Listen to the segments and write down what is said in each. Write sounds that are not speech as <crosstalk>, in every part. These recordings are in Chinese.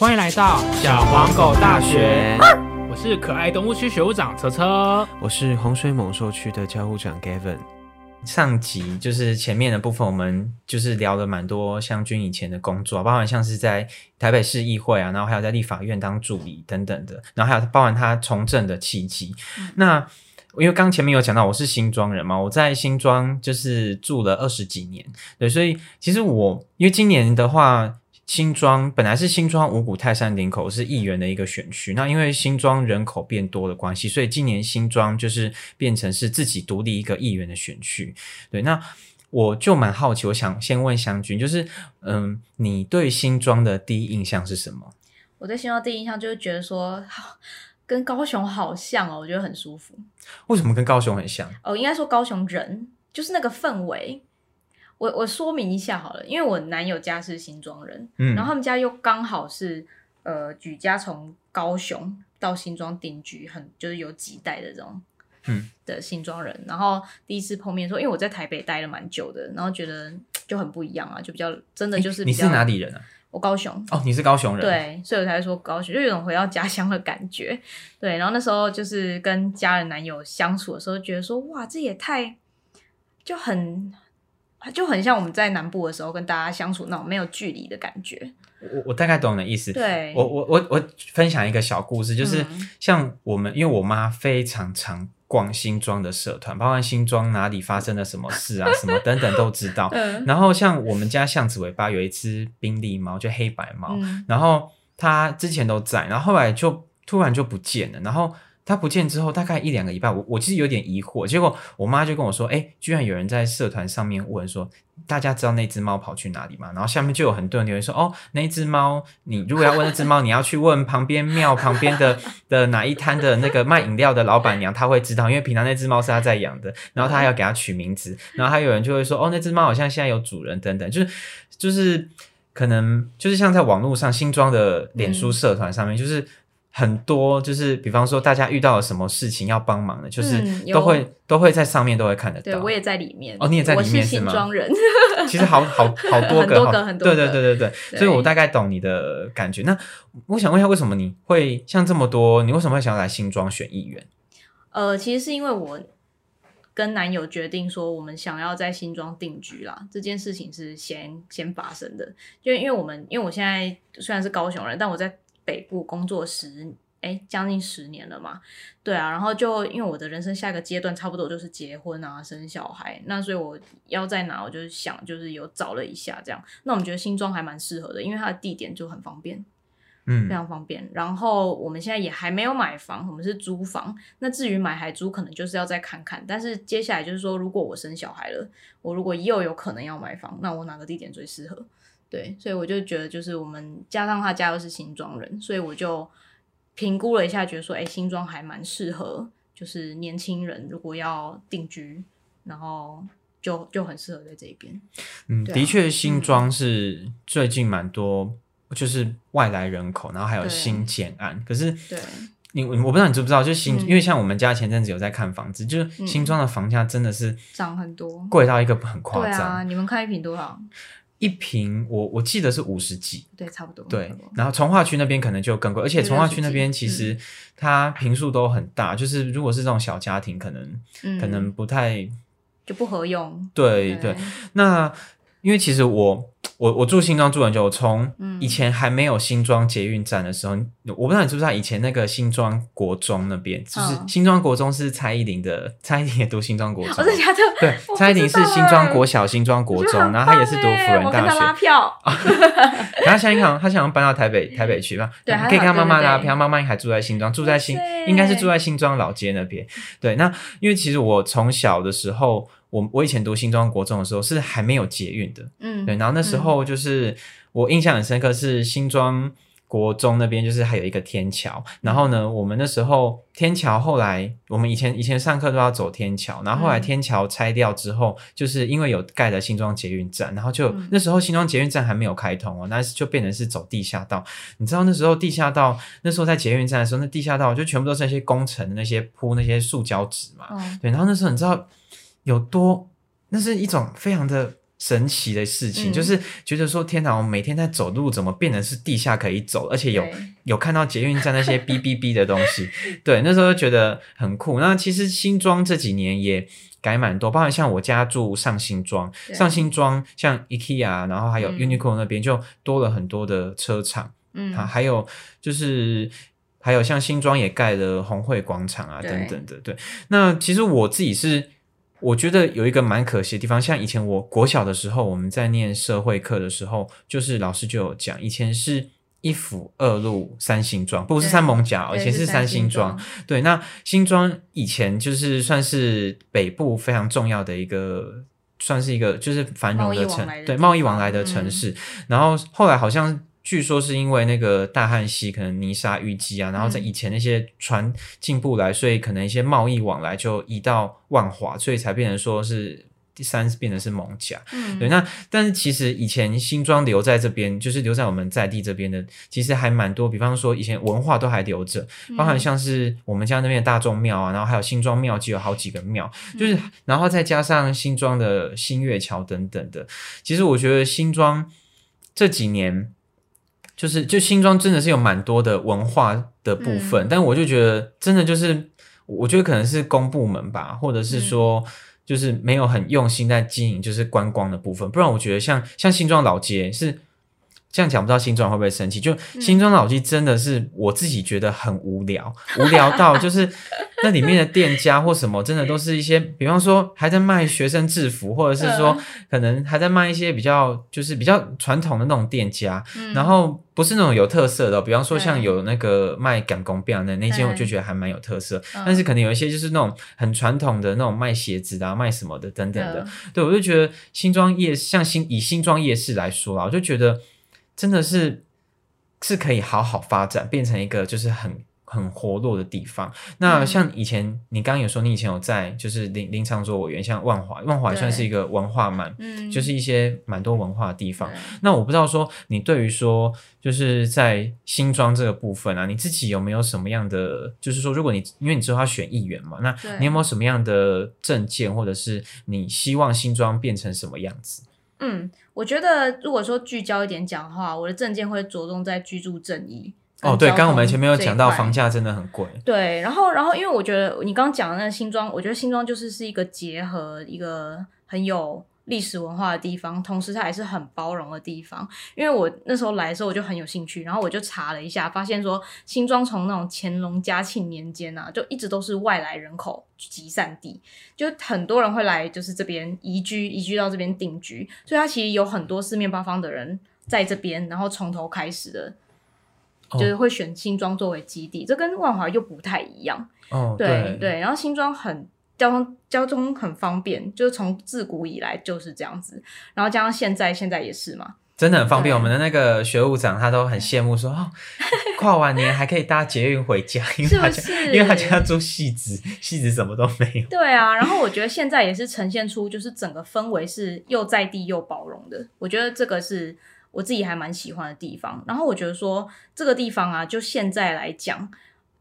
欢迎来到小黄狗大学，我是可爱动物区学务长车车。我是洪水猛兽区的教务长 Gavin。上集就是前面的部分，我们就是聊了蛮多湘军以前的工作，包含像是在台北市议会啊，然后还有在立法院当助理等等的，然后还有包含他从政的契机。那因为刚前面有讲到我是新庄人嘛，我在新庄就是住了二十几年，对，所以其实我因为今年的话。新庄本来是新庄五股泰山林口是议员的一个选区，那因为新庄人口变多的关系，所以今年新庄就是变成是自己独立一个议员的选区。对，那我就蛮好奇，我想先问湘军，就是嗯，你对新庄的第一印象是什么？我对新庄第一印象就是觉得说，跟高雄好像哦，我觉得很舒服。为什么跟高雄很像？哦，应该说高雄人就是那个氛围。我我说明一下好了，因为我男友家是新庄人，嗯，然后他们家又刚好是呃举家从高雄到新庄定居，很就是有几代的这种，嗯 <laughs> 的新庄人，然后第一次碰面说，因为我在台北待了蛮久的，然后觉得就很不一样啊，就比较真的就是你是哪里人啊？我高雄哦，你是高雄人，对，所以我才说高雄就有种回到家乡的感觉，对，然后那时候就是跟家人男友相处的时候，觉得说哇，这也太就很。就很像我们在南部的时候跟大家相处那种没有距离的感觉。我我大概懂你的意思。对，我我我我分享一个小故事，就是像我们，因为我妈非常常逛新庄的社团，包括新庄哪里发生了什么事啊，什么等等都知道。<laughs> 然后像我们家巷子尾巴有一只宾利猫，就黑白猫，然后它之前都在，然后后来就突然就不见了，然后。他不见之后，大概一两个礼拜，我我其实有点疑惑。结果我妈就跟我说：“哎，居然有人在社团上面问说，大家知道那只猫跑去哪里吗？”然后下面就有很多人留言说：“哦，那只猫，你如果要问那只猫，你要去问旁边庙旁边的的哪一摊的那个卖饮料的老板娘，她会知道，因为平常那只猫是她在养的，然后她要给它取名字。然后还有人就会说：哦，那只猫好像现在有主人等等，就是就是可能就是像在网络上新装的脸书社团上面，就是。”很多就是，比方说大家遇到了什么事情要帮忙的，就是都会都会在上面都会看得到。对我也在里面哦，你也在里面是吗？装人，<laughs> 其实好好好多个，很多个，很多对对对对对，所以我大概懂你的感觉。那我想问一下，为什么你会像这么多？你为什么会想要来新庄选议员？呃，其实是因为我跟男友决定说，我们想要在新庄定居啦。这件事情是先先发生的，就因为我们因为我现在虽然是高雄人，但我在。北部工作十哎将近十年了嘛，对啊，然后就因为我的人生下一个阶段差不多就是结婚啊生小孩，那所以我要在哪，我就想就是有找了一下这样，那我们觉得新庄还蛮适合的，因为它的地点就很方便，嗯，非常方便。然后我们现在也还没有买房，我们是租房。那至于买还租，可能就是要再看看。但是接下来就是说，如果我生小孩了，我如果又有可能要买房，那我哪个地点最适合？对，所以我就觉得，就是我们加上他家又是新庄人，所以我就评估了一下，觉得说，哎，新庄还蛮适合，就是年轻人如果要定居，然后就就很适合在这边。嗯，的确，新庄是最近蛮多，就是外来人口，然后还有新建案。可是，对，你我不知道你知不知道，就新，因为像我们家前阵子有在看房子，就是新庄的房价真的是涨很多，贵到一个很夸张。对啊，你们看一平多少？一瓶我我记得是五十几，对，差不多。对，然后从化区那边可能就更贵，而且从化区那边其实它平数都很大，就是如果是这种小家庭，可能可能不太就不合用。对对，那因为其实我。我我住新庄住很久，我从以前还没有新庄捷运站的时候，我不知道你知不知道，以前那个新庄国中那边，就是新庄国中是蔡依林的，蔡依林也读新庄国中，真的假的？对，蔡依林是新庄国小、新庄国中，然后她也是读辅仁大学。拉票，<laughs> 然后现在他想要搬到台北台北去嘛？<laughs> 对，可以看妈妈拉票，妈妈还住在新庄，住在新应该是住在新庄老街那边。对，那因为其实我从小的时候。我我以前读新庄国中的时候是还没有捷运的，嗯，对，然后那时候就是我印象很深刻，是新庄国中那边就是还有一个天桥，然后呢，我们那时候天桥后来我们以前以前上课都要走天桥，然后后来天桥拆掉之后，就是因为有盖的新庄捷运站，然后就那时候新庄捷运站还没有开通哦，那就变成是走地下道。你知道那时候地下道那时候在捷运站的时候，那地下道就全部都是那些工程的那些铺那些塑胶纸嘛，对，然后那时候你知道。有多，那是一种非常的神奇的事情，就是觉得说天哪，我每天在走路，怎么变成是地下可以走，而且有有看到捷运站那些 <laughs> 哔哔哔的东西，对，那时候就觉得很酷。那其实新庄这几年也改蛮多，包括像我家住上新庄，上新庄像 IKEA，然后还有 Uniqlo 那边就多了很多的车厂，嗯，还有就是还有像新庄也盖了红会广场啊等等的，对。那其实我自己是。我觉得有一个蛮可惜的地方，像以前我国小的时候，我们在念社会课的时候，就是老师就有讲，以前是一府二路三星庄，不是三艋甲，以前是三星庄。对，那新庄以前就是算是北部非常重要的一个，算是一个就是繁荣的城，对，贸易往来的城市。然后后来好像。据说是因为那个大汉溪可能泥沙淤积啊，然后在以前那些船进不来，所以可能一些贸易往来就移到万华，所以才变成说是第三变成是蒙甲。嗯，对。那但是其实以前新庄留在这边，就是留在我们在地这边的，其实还蛮多。比方说以前文化都还留着，包含像是我们家那边大众庙啊，然后还有新庄庙就有好几个庙，就是然后再加上新庄的新月桥等等的。其实我觉得新庄这几年。就是，就新庄真的是有蛮多的文化的部分，但我就觉得真的就是，我觉得可能是公部门吧，或者是说，就是没有很用心在经营，就是观光的部分。不然我觉得像像新庄老街是。这样讲不知道新庄会不会生气？就新庄老街真的是我自己觉得很无聊，<laughs> 无聊到就是那里面的店家或什么，真的都是一些，比方说还在卖学生制服，或者是说可能还在卖一些比较就是比较传统的那种店家，然后不是那种有特色的，比方说像有那个卖赶工表的那间，我就觉得还蛮有特色。但是可能有一些就是那种很传统的那种卖鞋子的、卖什么的等等的，对我就觉得新庄夜像新以新庄夜市来说啊，我就觉得。真的是是可以好好发展，变成一个就是很很活络的地方。那像以前你刚刚有说，你以前有在就是临临场做委员，像万华，万华也算是一个文化蛮，嗯，就是一些蛮多文化的地方。那我不知道说你对于说就是在新庄这个部分啊，你自己有没有什么样的，就是说如果你因为你知道他选议员嘛，那你有没有什么样的证件，或者是你希望新庄变成什么样子？嗯，我觉得如果说聚焦一点讲的话，我的证件会着重在居住正义。哦，对，刚刚我们前面有讲到房价真的很贵。对，然后，然后，因为我觉得你刚刚讲的那个新庄，我觉得新庄就是是一个结合一个很有。历史文化的地方，同时它也是很包容的地方。因为我那时候来的时候，我就很有兴趣，然后我就查了一下，发现说新庄从那种乾隆、嘉庆年间啊，就一直都是外来人口集散地，就很多人会来，就是这边移居，移居到这边定居，所以它其实有很多四面八方的人在这边，然后从头开始的，就是会选新庄作为基地。这跟万华又不太一样。哦，对对，然后新庄很。交通交通很方便，就是从自古以来就是这样子，然后加上现在现在也是嘛，真的很方便。我们的那个学务长他都很羡慕说，哦，跨完年还可以搭捷运回家，因为他家因为他家住戏子，戏子什么都没有。对啊，然后我觉得现在也是呈现出就是整个氛围是又在地又包容的，我觉得这个是我自己还蛮喜欢的地方。然后我觉得说这个地方啊，就现在来讲。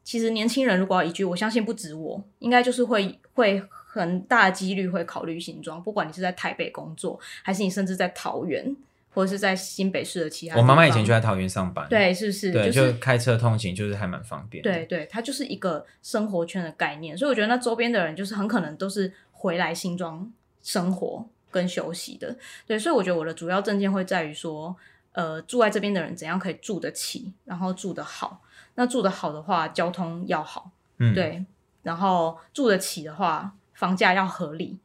其实年轻人如果要移居，我相信不止我，应该就是会会很大几率会考虑新庄。不管你是在台北工作，还是你甚至在桃园，或者是在新北市的其他。我妈妈以前就在桃园上班，对，是不是？对，就开车通勤就是还蛮方便。对对，它就是一个生活圈的概念，所以我觉得那周边的人就是很可能都是回来新庄生活跟休息的。对，所以我觉得我的主要证件会在于说，呃，住在这边的人怎样可以住得起，然后住得好。那住得好的话，交通要好，嗯，对，然后住得起的话，房价要合理。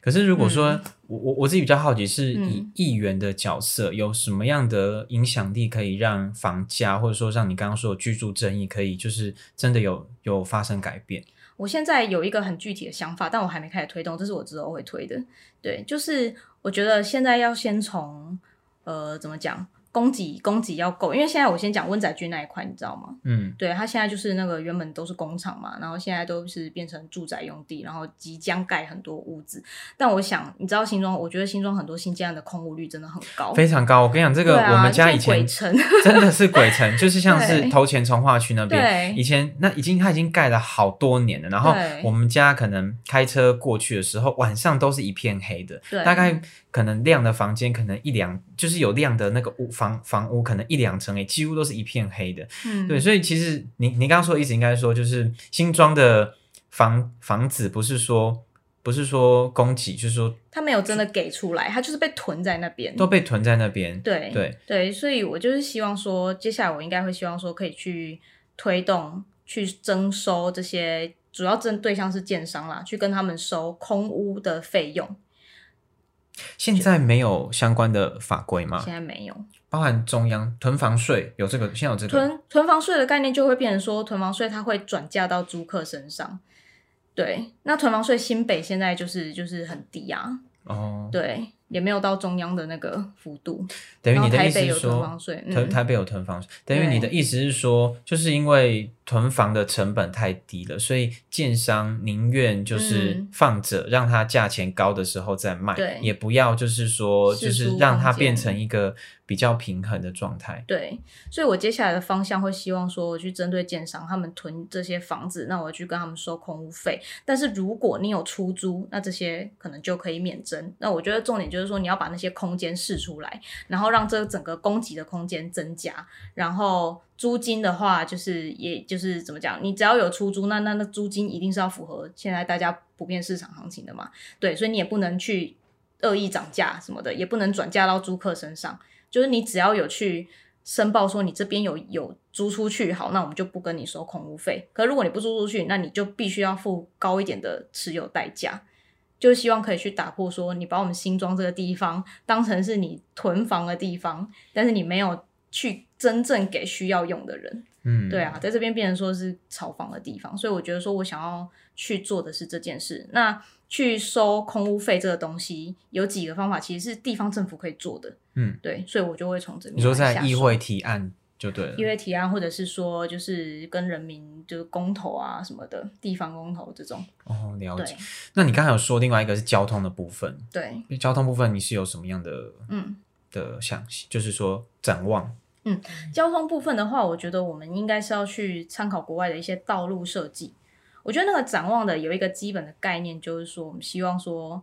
可是如果说我我我自己比较好奇，是以议员的角色有什么样的影响力，可以让房价或者说像你刚刚说的居住争议，可以就是真的有有发生改变？我现在有一个很具体的想法，但我还没开始推动，这是我之后会推的。对，就是我觉得现在要先从呃怎么讲？供给供给要够，因为现在我先讲温仔区那一块，你知道吗？嗯，对，他现在就是那个原本都是工厂嘛，然后现在都是变成住宅用地，然后即将盖很多屋子。但我想，你知道新庄，我觉得新庄很多新建案的空屋率真的很高，非常高。我跟你讲，这个我们家以前 <laughs> 真的是鬼城，就是像是头前从化区那边，以前那已经他已经盖了好多年了，然后我们家可能开车过去的时候，晚上都是一片黑的，大概。可能亮的房间，可能一两，就是有亮的那个屋房房房屋，可能一两层诶，几乎都是一片黑的。嗯，对，所以其实你你刚刚说的意思应该说，就是新装的房房子不是说不是说供给，就是说他没有真的给出来，他就是被囤在那边，都被囤在那边。对对对，所以我就是希望说，接下来我应该会希望说，可以去推动去征收这些，主要针对象是建商啦，去跟他们收空屋的费用。现在没有相关的法规吗？现在没有，包含中央囤房税有这个，现在有这个囤囤房税的概念就会变成说，囤房税它会转嫁到租客身上。对，那囤房税新北现在就是就是很低啊。哦，对。也没有到中央的那个幅度，等于你的意思是说，台台北有囤房税，等于你的意思是说，就是因为囤房的成本太低了，所以建商宁愿就是放着，让它价钱高的时候再卖，也不要就是说，就是让它变成一个。比较平衡的状态，对，所以我接下来的方向会希望说，我去针对建商他们囤这些房子，那我去跟他们收空屋费。但是如果你有出租，那这些可能就可以免征。那我觉得重点就是说，你要把那些空间试出来，然后让这整个供给的空间增加。然后租金的话，就是也就是怎么讲，你只要有出租，那那那租金一定是要符合现在大家普遍市场行情的嘛。对，所以你也不能去恶意涨价什么的，也不能转嫁到租客身上。就是你只要有去申报说你这边有有租出去，好，那我们就不跟你收空屋费。可如果你不租出去，那你就必须要付高一点的持有代价。就希望可以去打破说，你把我们新庄这个地方当成是你囤房的地方，但是你没有去真正给需要用的人。嗯，对啊，在这边变成说是炒房的地方，所以我觉得说我想要去做的是这件事。那去收空屋费这个东西，有几个方法，其实是地方政府可以做的。嗯，对，所以我就会从这边。你说在议会提案就对了。议会提案，或者是说就是跟人民就是公投啊什么的，地方公投这种。哦，了解。那你刚才有说另外一个是交通的部分，对，交通部分你是有什么样的嗯的想，就是说展望？嗯，交通部分的话，我觉得我们应该是要去参考国外的一些道路设计。我觉得那个展望的有一个基本的概念，就是说我们希望说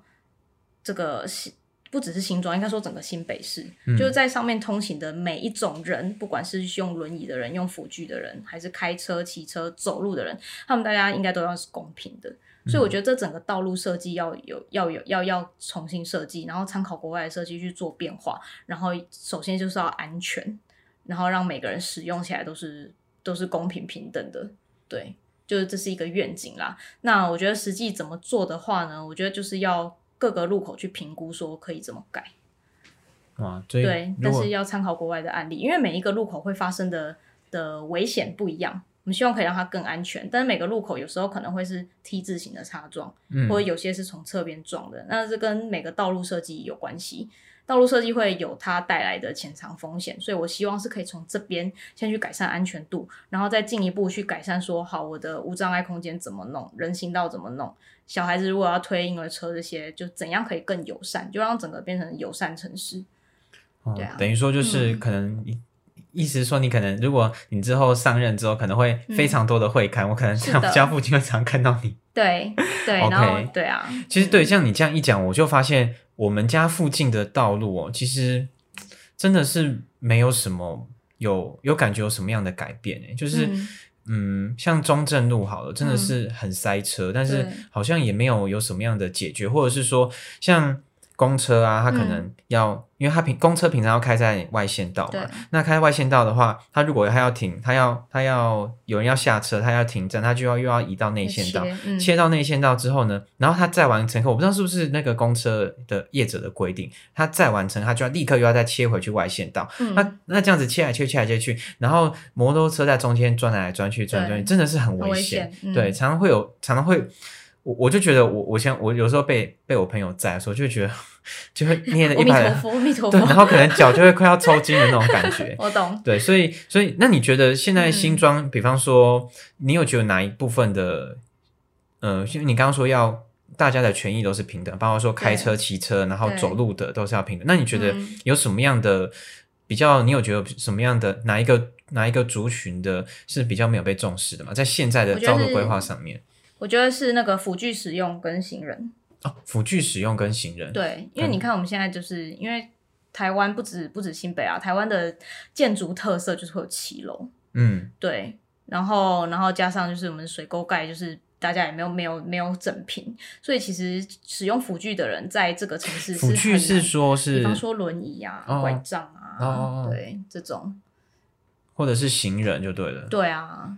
这个新不只是新庄，应该说整个新北市，就是在上面通行的每一种人，不管是用轮椅的人、用辅具的人，还是开车、骑车、走路的人，他们大家应该都要是公平的。所以我觉得这整个道路设计要有要有要要重新设计，然后参考国外的设计去做变化。然后首先就是要安全，然后让每个人使用起来都是都是公平平等的，对。就是这是一个愿景啦。那我觉得实际怎么做的话呢？我觉得就是要各个路口去评估，说可以怎么改。啊，对，但是要参考国外的案例，因为每一个路口会发生的的危险不一样。我们希望可以让它更安全，但是每个路口有时候可能会是 T 字形的擦撞，或者有些是从侧边撞的。那这跟每个道路设计有关系。道路设计会有它带来的潜藏风险，所以我希望是可以从这边先去改善安全度，然后再进一步去改善说好我的无障碍空间怎么弄，人行道怎么弄，小孩子如果要推婴儿车这些，就怎样可以更友善，就让整个变成友善城市。对啊，等于说就是可能意思是说，你可能如果你之后上任之后，可能会非常多的会看，我可能在我家附近会常看到你。对对，然后对啊，其实对，像你这样一讲，我就发现。我们家附近的道路哦，其实真的是没有什么有有感觉有什么样的改变诶，就是嗯，像中正路好了，真的是很塞车，但是好像也没有有什么样的解决，或者是说像。公车啊，它可能要，因为它平公车平常要开在外线道嘛。那开外线道的话，它如果它要停，它要它要有人要下车，它要停站，它就要又要移到内线道，切到内线道之后呢，然后它再完乘客，我不知道是不是那个公车的业者的规定，它再完成，它就要立刻又要再切回去外线道。那那这样子切来切去，切来切去，然后摩托车在中间转来转去，转转，真的是很危险。对，常常会有，常常会。我我就觉得我我像我有时候被被我朋友在的时候，就会觉得 <laughs> 就会捏了一排的，弥陀佛，阿弥陀对，然后可能脚就会快要抽筋的那种感觉。<laughs> 我懂。对，所以所以那你觉得现在新嗯，比方说你有觉得哪一部分的，呃，因为你刚刚说要大家的权益都是平等，包括说开车、骑车，然后走路的都是要平等。那你觉得嗯有什么样的比较？你有觉得什么样的哪一个哪一个族群的是比较没有被重视的吗？在现在的道路规划上面，我觉得是那个辅具使用跟行人。哦，辅具使用跟行人，对，因为你看我们现在就是因为台湾不止不止新北啊，台湾的建筑特色就是会有骑楼，嗯，对，然后然后加上就是我们水沟盖就是。大家也没有没有没有整平，所以其实使用辅具的人在这个城市辅具是说是比方说轮椅啊、哦拐杖啊，对这种，或者是行人就对了。对啊，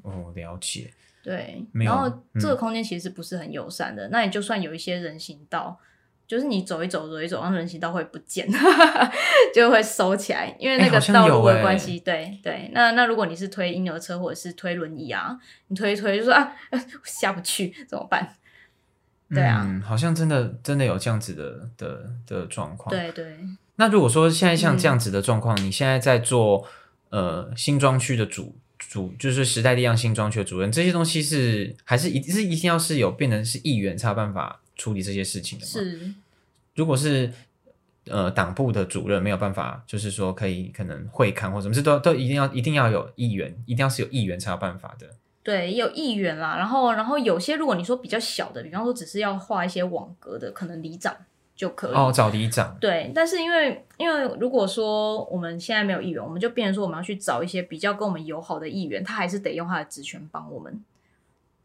哦，了解。对，然后嗯这个空间其实不是很友善的。那你就算有一些人行道，就是你走一走走一走，然后人行道会不见，<laughs> 就会收起来，因为那个道路的关系。对对，那那如果你是推婴儿车或者是推轮椅啊，你推一推就说啊下不去怎么办？对啊，嗯，好像真的真的有这样子的的的状况。，对对，那如果说现在像这嗯样子的状况，你现在在做呃新庄区的主主，就是时代力量新庄区的主任，这些东西是还是一是一定要是有变成是议员才有办法处理这些事情的吗？。是。如果是呃党部的主任没有办法，就是说可以可能会看或什么，这都都一定要一定要有议员，一定要是有议员才有办法的。对，也有议员啦，然后然后有些如果你说比较小的，比方说只是要画一些网格的，可能里长就可以。哦，找里长。对，但是因为因为如果说我们现在没有议员，我们就变成说我们要去找一些比较跟我们友好的议员，他还是得用他的职权帮我们，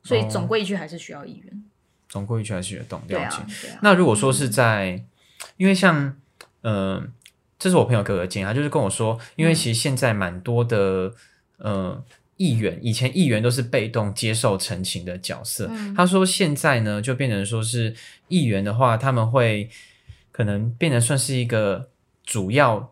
所以哦总归一句还是需要议员。总归一句还是有动对啊了解。。那如果说是在，因为像，呃，这是我朋友给我的建议，他就是跟我说，因为其实现在蛮多的，呃，议员以前议员都是被动接受陈情的角色，嗯他说现在呢就变成说是议员的话，他们会可能变得算是一个主要。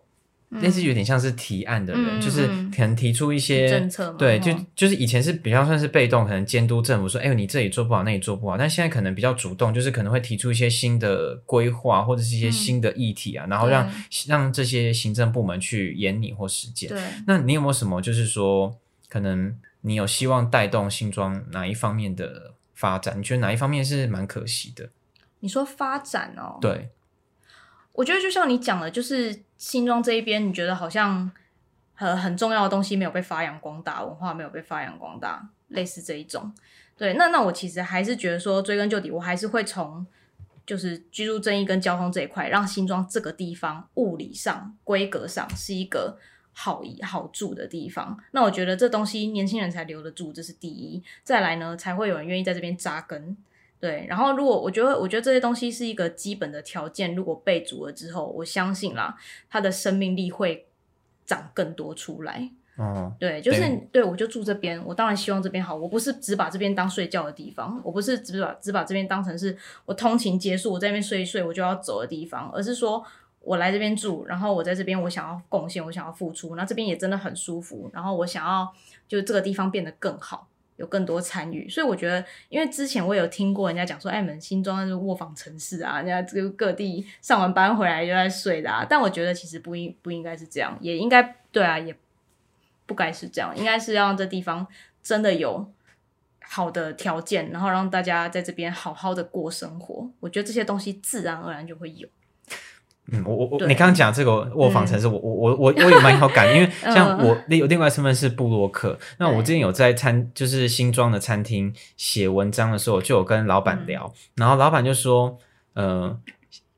类似有点像是提案的人，就是嗯可能提出一些政策嘛对，就哦就是以前是比较算是被动，可能监督政府说，哎呦你这里做不好，那里做不好。但现在可能比较主动，就是可能会提出一些新的规划或者是一些嗯新的议题啊，然后让让这些行政部门去演你或实践。对，那你有没有什么就是说，可能你有希望带动新庄哪一方面的发展？你觉得哪一方面是蛮可惜的？你说发展哦，对，我觉得就像你讲的，就是新庄这一边，你觉得好像很很重要的东西没有被发扬光大，文化没有被发扬光大，类似这一种。对，那那我其实还是觉得说，追根究底，我还是会从就是居住正义跟交通这一块，让新庄这个地方物理上、规格上是一个好好住的地方。那我觉得这东西年轻人才留得住，这是第一。再来呢，才会有人愿意在这边扎根。对，然后如果我觉得，我觉得这些东西是一个基本的条件，如果备足了之后，我相信啦，它的生命力会长更多出来。哦，对，就是对对我就住这边，我当然希望这边好。我不是只把这边当睡觉的地方，我不是只把只把这边当成是我通勤结束，我在那边睡一睡我就要走的地方，而是说我来这边住，然后我在这边我想要贡献，我想要付出，那这边也真的很舒服，然后我想要就这个地方变得更好。有更多参与，所以我觉得，因为之前我有听过人家讲说，哎，你们新庄是卧房城市啊，人家这个各地上完班回来就在睡的啊，但我觉得其实不应不应该是这样，也应该对啊，也不该是这样，应该是让这地方真的有好的条件，然后让大家在这边好好的过生活。我觉得这些东西自然而然就会有。嗯，我我我，你刚刚讲这个卧房城市，我我我我我也蛮有感，因为 <laughs> 像嗯我有另外身份是布洛克，那我对。之前有在餐就是新庄的餐厅写文章的时候，就有跟老嗯。板聊，然后老板就说，呃，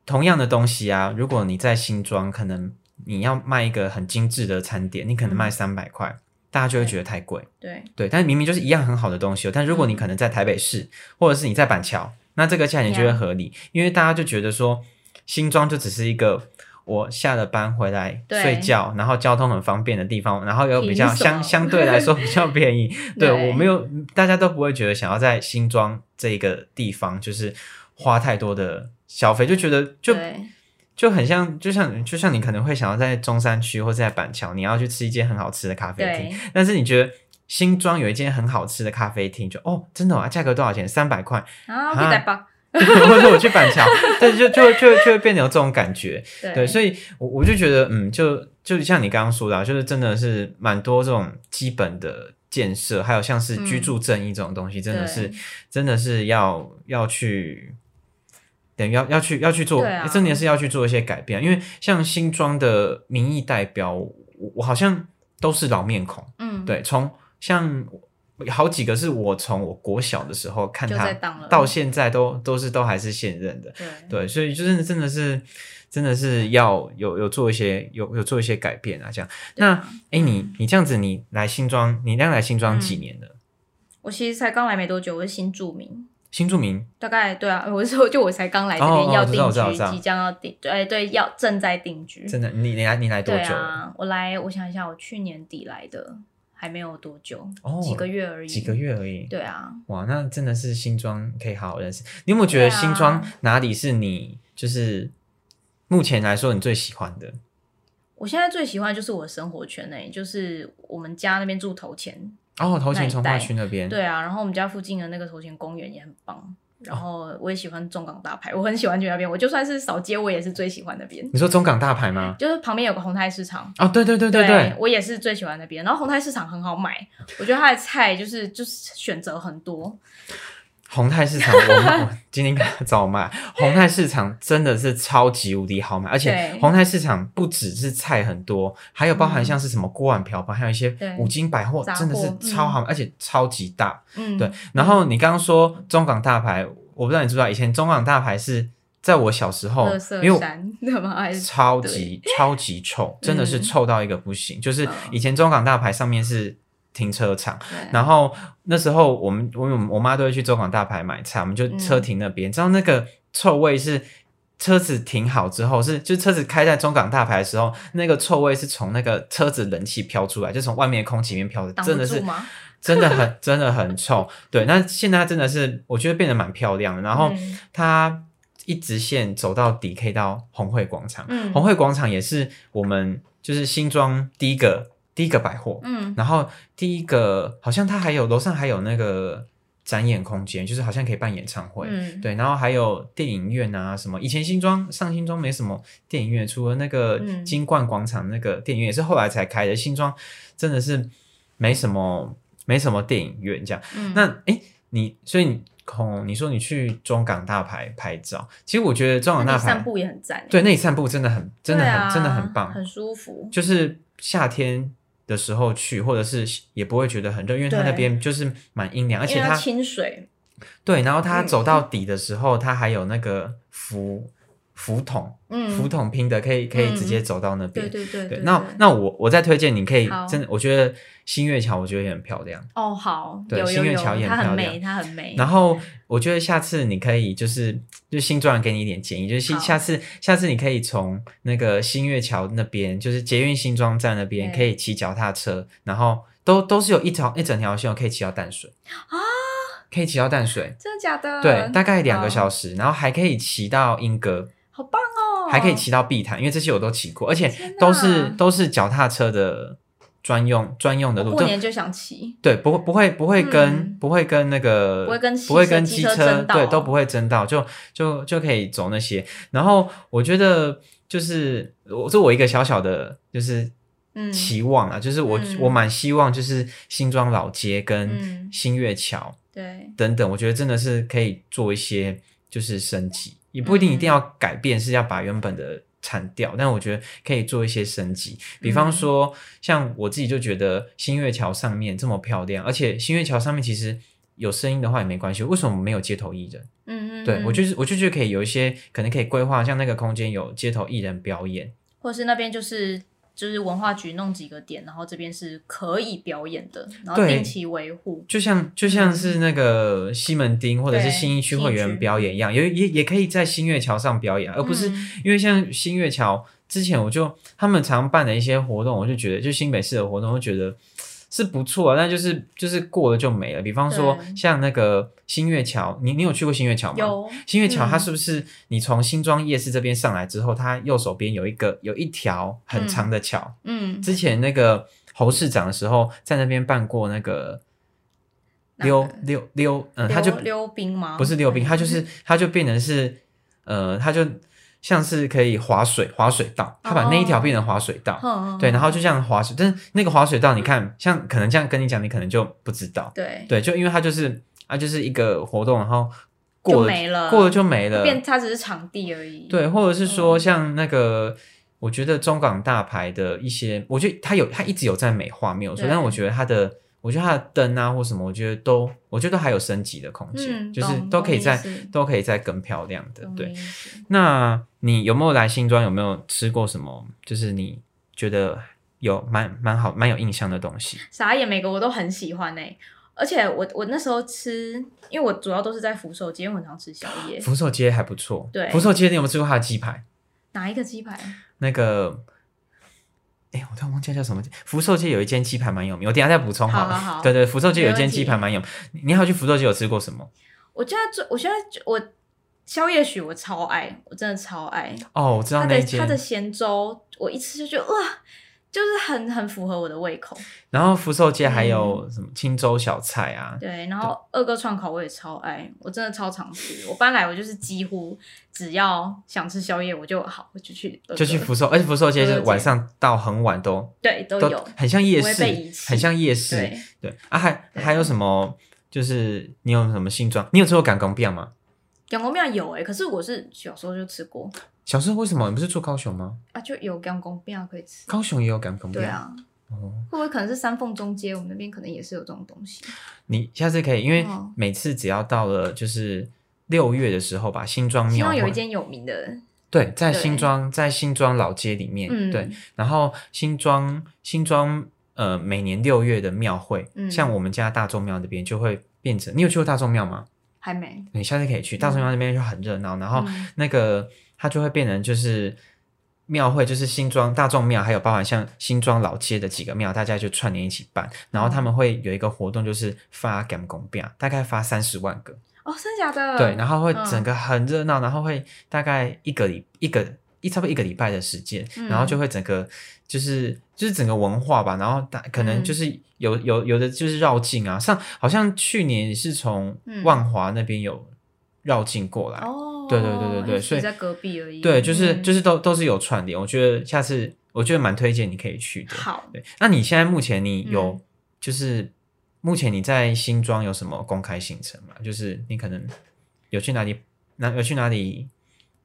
同样的东西啊，如果你在新庄，可能你要卖一个很精致的餐点，你可能卖嗯。三百块，大家就会觉得太贵，对，对，但是明明就是一样很好的东西哦，但如果你嗯。可能在台北市，或者是你在板桥，那这个价钱就会合理，因为大家就觉得说新庄就只是一个我下了班回来对。睡觉，然后交通很方便的地方，然后又比较相相对来说比较便宜。<laughs> 对对。我没有，大家都不会觉得想要在新庄这个地方就是花太多的消费，就觉得就就很像，就像就像你可能会想要在中山区或者在板桥，你要去吃一间很好吃的咖啡厅，但是你觉得新庄有一间很好吃的咖啡厅，就哦，真的啊，价格多少钱？三百块。啊，可以带吧？<laughs> 或者我去板桥，<laughs> 对，就就就就会变成有这种感觉，对，所以，我我就觉得，嗯，就就像你刚刚说的，就是真的是蛮多这种基本的建设，还有像是居住正义这种东西，真的是真的是要要去，等于要要去要去做，真的是要去做一些改变，因为像新庄的民意代表，我我好像都是老面孔，嗯，对，从像。好几个是我从我国小的时候看他到现在都都是都还是现任的，对，所以就是真的是真的是要有有做一些有有做一些改变啊，这样。那哎，你你这样子，你来新庄，你刚来新庄几年了？我其实才刚来没多久，我是新住民。新住民？大概对啊，<laughs> 我是说就我才刚来这边要定居，即将要定，对对，要正在定居。真的，你你来你来多久？啊我来，我想一下，我去年底来的。还没有多久，几个月而已。几个月而已。对啊。哇，那真的是新庄可以好好认识。你有没有觉得新庄哪里是你就是目前来说你最喜欢的？我现在最喜欢就是我的生活圈内，就是我们家那边住头前哦，头前从化区那边。对啊，然后我们家附近的那个头前公园也很棒。然后我也喜欢中港大排，我很喜欢去那边。我就算是扫街，我也是最喜欢那边。你说中港大排吗？就是旁边有个红泰市场。哦，对对对对对，我也是最喜欢那边。然后红泰市场很好买，我觉得它的菜就是就是选择很多。红泰市场，我今天找我买。红泰市场真的是超级无敌好买，而且宏泰市场不只是菜很多，还有包含像是什么锅碗瓢盆，还有一些五金百货，真的是超好，而且超级大。嗯，对。然后你刚刚说中港大牌，我不知道你知不知道，以前中港大牌是在我小时候，因为超级超级臭，真的是臭到一个不行。就是以前中港大牌上面是。停车场，然后那时候我们我我妈都会去中港大排买菜，我们就车停那边，知道那个臭味是车子停好之后，是就车子开在中港大排的时候，那个臭味是从那个车子冷气飘出来，就从外面空气里面飘的，真的是 <laughs> 真的很 <laughs> 真的很臭。对，那现在真的是我觉得变得蛮漂亮的，然后它一直线走到底可以到红会广场，红会广场也是我们就是新庄第一个。第一个百货，嗯，然后第一个好像它还有楼上还有那个展演空间，就是好像可以办演唱会，嗯，对，然后还有电影院啊什么。以前新庄上新庄没什么电影院，除了那个金冠广场那个电影院也是后来才开的。新庄真的是没什么没什么电影院这样。那哎，你所以你空你说你去中港大牌拍照，其实我觉得中港大排散步也很赞，对，那里散步真的很真的很真的很棒，很舒服，就是夏天。的时候去，或者是也不会觉得很热，因为它那边就是蛮阴凉，而且它清水。对，然后它走到底的时候，它还有那个浮浮筒，嗯，浮筒拼的，可以可以直接走到那边。对对对。那那我我再推荐，你可以真的，我觉得新月桥，我觉得也很漂亮。哦，好，对，新月桥也很漂亮，它很美。然后我觉得下次你可以就是就新庄给你一点建议，就是下次下次你可以从那个新月桥那边，就是捷运新庄站那边，可以骑脚踏车，然后都都是有一条一整条线可以骑到淡水啊。可以骑到淡水，真的假的？对，大概两个小时，然后还可以骑到莺歌，好棒哦！还可以骑到碧潭，因为这些我都骑过，而且都是都是脚踏车的专用专用的路。过年就想骑，对，不会不会不会跟不会跟那个不会跟不会跟机车对都不会争道，就就就可以走那些。然后我觉得就是我是我一个小小的，就是期望啊，就是我我蛮希望就是新庄老街跟新月桥。对，等等，我觉得真的是可以做一些，就是升级，也不一定一定要改变，是要把原本的铲掉，但我觉得可以做一些升级。比方说，像我自己就觉得新月桥上面这么漂亮，而且新月桥上面其实有声音的话也没关系，为什么没有街头艺人？嗯嗯，对我就是我就觉得可以有一些可能可以规划，像那个空间有街头艺人表演，或者是那边就是。就是文化局弄几个点，然后这边是可以表演的，然后定期维护。就像就像是那个西门町或者是新一区会员表演一样，也也也可以在新月桥上表演，而不是因为像新月桥之前我就他们常办的一些活动，我就觉得就新北市的活动，我觉得。是不错，但就是就是过了就没了。比方说像那个新月桥，你你有去过新月桥吗？有。新月桥它是不是你从新庄夜市这边上来之后，它右手边有一个有一条很长的桥？嗯。之前那个侯市长的时候，在那边办过那个溜溜溜，嗯，他就溜冰吗？不是溜冰，他就是他就变成是呃，他就像是可以划水划水道，他把那一条变成划水道，对，然后就这样划水，但是那个划水道，你看，像可能这样跟你讲，你可能就不知道，对对，就因为它就是啊，就是一个活动，然后过没了，过了就没了，变它只是场地而已，对，或者是说像那个。我觉得中港大牌的一些，我觉得它有，它一直有在美化，没有错。但我觉得它的，我觉得它的灯啊或什么，我觉得都，我觉得都还有升级的空间，就是都可以在，都可以再更漂亮的。对，那你有没有来新庄？有没有吃过什么？就是你觉得有蛮蛮好、蛮有印象的东西？啥也每个我都很喜欢呢。而且我我那时候吃，因为我主要都是在福寿街，我很常吃宵夜。福寿街还不错。对，福寿街你有没有吃过它的鸡排？哪一个鸡排？那个，哎，我突然忘记叫什么。福寿街有一间鸡排蛮有名，我等下再补充好了。对对，福寿街有一间鸡排蛮有名。你好，去福寿街有吃过什么？我现在最，我现在我宵夜许我超爱，我真的超爱。哦，我知道那间。他的咸粥，我一吃就觉得哇。就是很很符合我的胃口。然后福寿街还有什么青州小菜啊？对，然后二哥串烤我也超爱，我真的超常吃。我搬来我就是几乎只要想吃宵夜，我就好我就去就去福寿，而且福寿街是晚上到很晚都对都有，很像夜市，很像夜市。对啊，还还有什么？就是你有什么新装？你有吃过港工饼吗？港工饼有哎，可是我是小时候就吃过。小时候为什么你不是住高雄吗？啊，就有干公饼可以吃。高雄也有干公饼。对啊，哦，会不会可能是三凤中街？我们那边可能也是有这种东西。你下次可以，因为每次只要到了就是六月的时候吧，新庄庙有一间有名的。对，在新庄，在新庄老街里面，对。然后新庄新庄呃，每年六月的庙会，像我们家大众庙那边就会变成。你有去过大众庙吗？还没。你下次可以去大众庙那边就很热闹，然后那个。它就会变成就是庙会，就是新庄大众庙，还有包含像新庄老街的几个庙，大家就串联一起办。然后他们会有一个活动，就是发干公饼，大概发三十万个哦，真的假的？对，然后会整个很热闹，然后会大概一个礼一个一差不多一个礼拜的时间，然后就会整个就是就是整个文化吧，然后大可能就是有有有的就是绕境啊，像好像去年是从万华那边有绕境过来哦。对对对对对，所以在隔壁而已。对，就是就是都都是有串联，我觉得下次我觉得蛮推荐你可以去的。好，对，那你现在目前你有就是目前你在新庄有什么公开行程吗？就是你可能有去哪里，哪有去哪里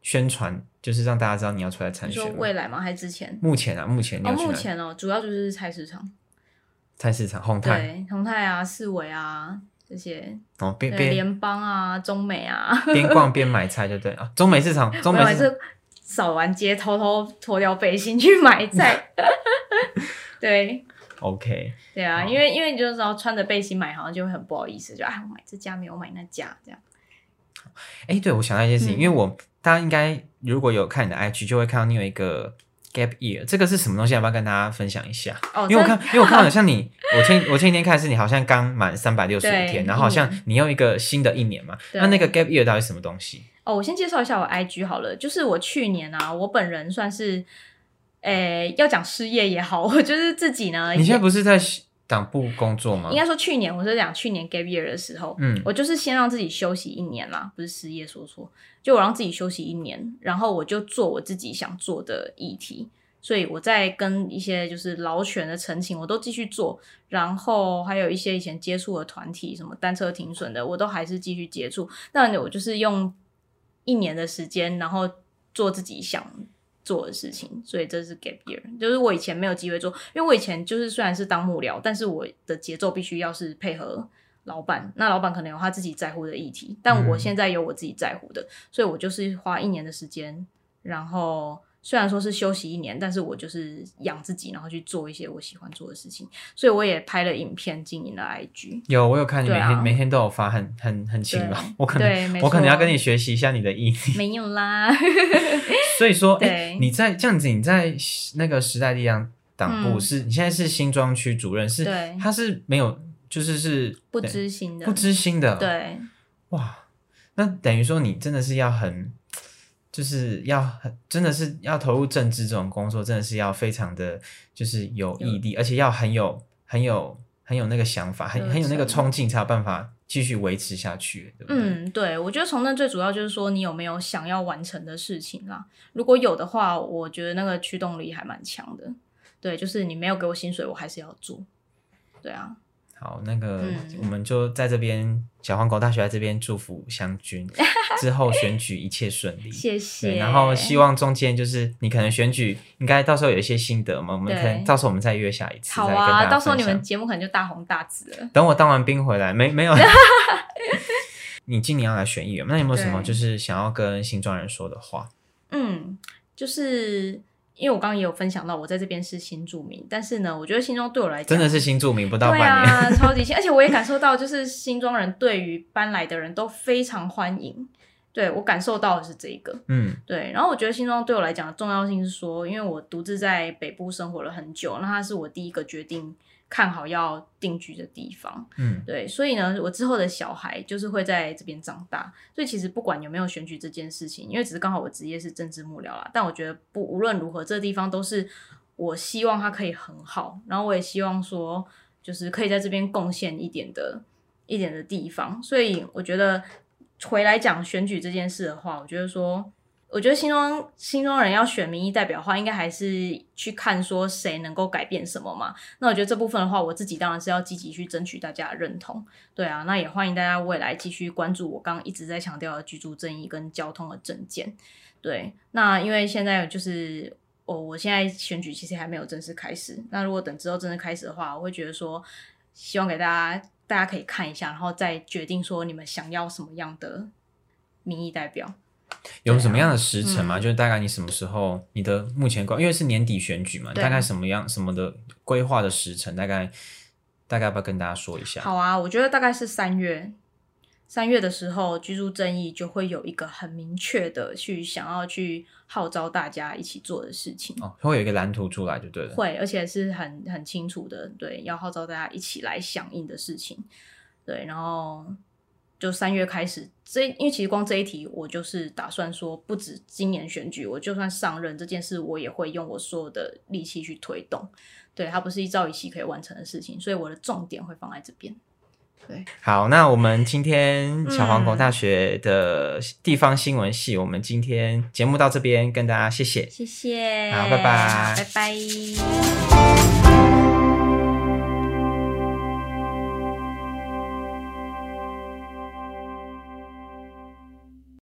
宣传，就是让大家知道你要出来参选。未来吗？还是之前？目前啊，目前哦，目前哦，主要就是菜市场，菜市场宏泰，对，宏泰啊，四维啊。这些哦，边边联邦啊，中美啊，边逛边买菜就对啊。中美市场，<laughs> 中美是扫完街，偷偷脱掉背心去买菜。<laughs> 对，OK，对啊，因为因为你就知道穿着背心买，好像就会很不好意思，就啊，我买这家没有买那家这样。哎，对，我想到一件事情，因为我大家应该如果有看你的 IG，就会看到你有一个。Gap year 这个是什么东西？要不要跟大家分享一下？哦，因为我看，因为我看好像你，我前我前几天看是你好像刚满三百六十五天，然后好像你用一个新的一年嘛。那那个 Gap year 到底什么东西？哦，我先介绍一下我 IG 好了，就是我去年啊，我本人算是，诶，要讲失业也好，我就是自己呢。你现在不是在党部工作吗？应该说去年，我是讲去年 Gap year 的时候，嗯，我就是先让自己休息一年啦，不是失业说错，就我让自己休息一年，然后我就做我自己想做的议题。所以我在跟一些就是劳权的陈情，我都继续做，然后还有一些以前接触的团体，什么单车停损的，我都还是继续接触。那我就是用一年的时间，然后做自己想做的事情。所以这是 gap year，就是我以前没有机会做，因为我以前就是虽然是当幕僚，但是我的节奏必须要是配合老板，那老板可能有他自己在乎的议题，但我现在有我自己在乎的，所以我就是花一年的时间，然后。虽然说是休息一年，但是我就是养自己，然后去做一些我喜欢做的事情，所以我也拍了影片，经营了 IG。有，我有看你每天每天都有发，很很很勤劳。我可能我可能要跟你学习一下你的毅力。没有啦。所以说，<laughs> 哎，你在这样子，你在那个时代力量党部是，你现在是新庄区主任，是，他是没有，就是是不知心的，不知心的。对。哇，那等于说你真的是要很。就是要很真的是要投入政治这种工作，真的是要非常的就是有毅力，而且要很有很有很有那个想法，很很有那个冲劲，才有办法继续维持下去，对不对？嗯，对，我觉得从那最主要就是说你有没有想要完成的事情啦。如果有的话，我觉得那个驱动力还蛮强的。对，就是你没有给我薪水，我还是要做。对啊。好，那个我们就在这边小黄狗大学在这边祝福湘君 <laughs> 之后选举一切顺利，谢谢。然后希望中间就是你可能选举应该到时候有一些心得嘛，我们可能到时候我们再约下一次。好啊，到时候你们节目可能就大红大紫了。等我当完兵回来，没没有？<laughs> 你今年要来选议员，那有没有什么就是想要跟新庄人说的话？嗯，就是。因为我刚刚也有分享到，我在这边是新住民，但是呢，我觉得新庄对我来讲真的是新住民，不到半年，啊，超级新，而且我也感受到，就是新庄人对于搬来的人都非常欢迎，对我感受到的是这个，嗯，对，然后我觉得新庄对我来讲的重要性是说，因为我独自在北部生活了很久，那它是我第一个决定。看好要定居的地方，嗯，对，所以呢，我之后的小孩就是会在这边长大，所以其实不管有没有选举这件事情，因为只是刚好我职业是政治幕僚啦，但我觉得不无论如何，这地方都是我希望它可以很好，然后我也希望说，就是可以在这边贡献一点的一点的地方，所以我觉得回来讲选举这件事的话，我觉得说。我觉得新庄新庄人要选民意代表的话，应该还是去看说谁能够改变什么嘛。那我觉得这部分的话，我自己当然是要积极去争取大家的认同。对啊，那也欢迎大家未来继续关注我刚刚一直在强调的居住正义跟交通的证件。对，那因为现在就是我我现在选举其实还没有正式开始。那如果等之后正式开始的话，我会觉得说，希望给大家大家可以看一下，然后再决定说你们想要什么样的民意代表。有什么样的时辰吗？就是大概你什么时候，你的目前规，因为是年底选举嘛，大概什么样什么的规划的时辰，大概大概要不要跟大家说一下？好啊，我觉得大概是三月，三月的时候，居住正义就会有一个很明确的去想要去号召大家一起做的事情哦，会有一个蓝图出来就对了，会，而且是很很清楚的，对，要号召大家一起来响应的事情，对，然后。就三月开始，这因为其实光这一题，我就是打算说，不止今年选举，我就算上任这件事，我也会用我所有的力气去推动。对，它不是一朝一夕可以完成的事情，所以我的重点会放在这边。对，好，那我们今天小黄狗大学的地方新闻系，我们今天节目到这边，跟大家谢谢，谢谢，好，拜拜，拜拜。